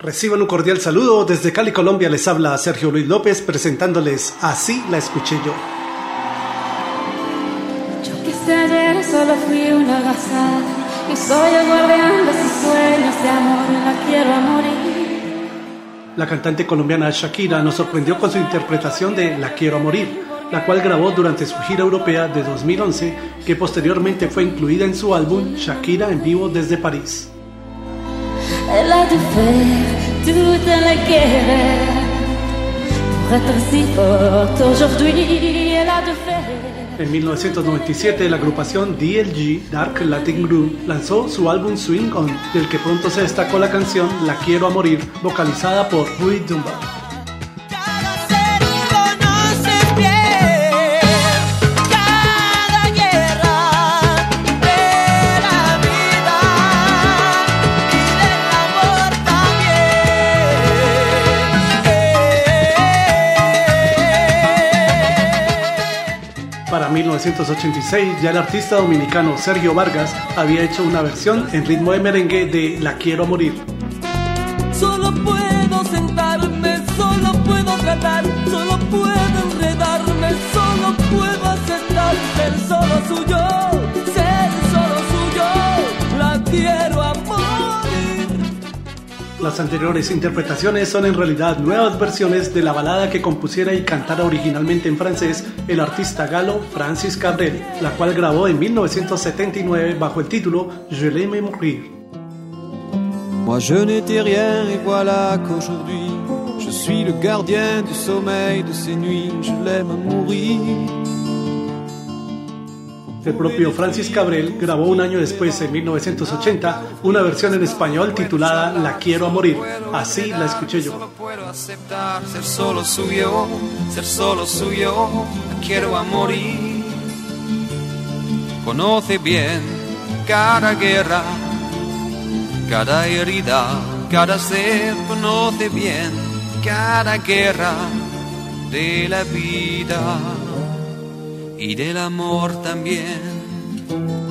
Reciban un cordial saludo. Desde Cali, Colombia, les habla Sergio Luis López presentándoles Así la escuché yo. Ayer solo fui una gasa y soy el guardián de sus sueños de amor, la quiero a morir. La cantante colombiana Shakira nos sorprendió con su interpretación de La quiero a morir, la cual grabó durante su gira europea de 2011, que posteriormente fue incluida en su álbum Shakira en vivo desde París. En 1997, la agrupación DLG Dark Latin Group lanzó su álbum Swing On, del que pronto se destacó la canción La Quiero a Morir, vocalizada por Rui Dunbar. 1986, ya el artista dominicano Sergio Vargas había hecho una versión en ritmo de merengue de La Quiero Morir. Solo puedo sentarme, solo puedo tratar, solo puedo Las anteriores interpretaciones son en realidad nuevas versiones de la balada que compusiera y cantara originalmente en francés el artista galo Francis Cabrel, la cual grabó en 1979 bajo el título Je l'aime mourir. Rien et voilà qu'aujourd'hui je suis le gardien du sommeil de nuits, je l'aime mourir. El propio Francis Cabrel grabó un año después, en 1980, una versión en español titulada La quiero a morir. Así la escuché yo. Puedo aceptar ser solo suyo, ser solo suyo, quiero a morir. Conoce bien cada guerra, cada herida, cada ser, conoce bien cada guerra de la vida y del amor también.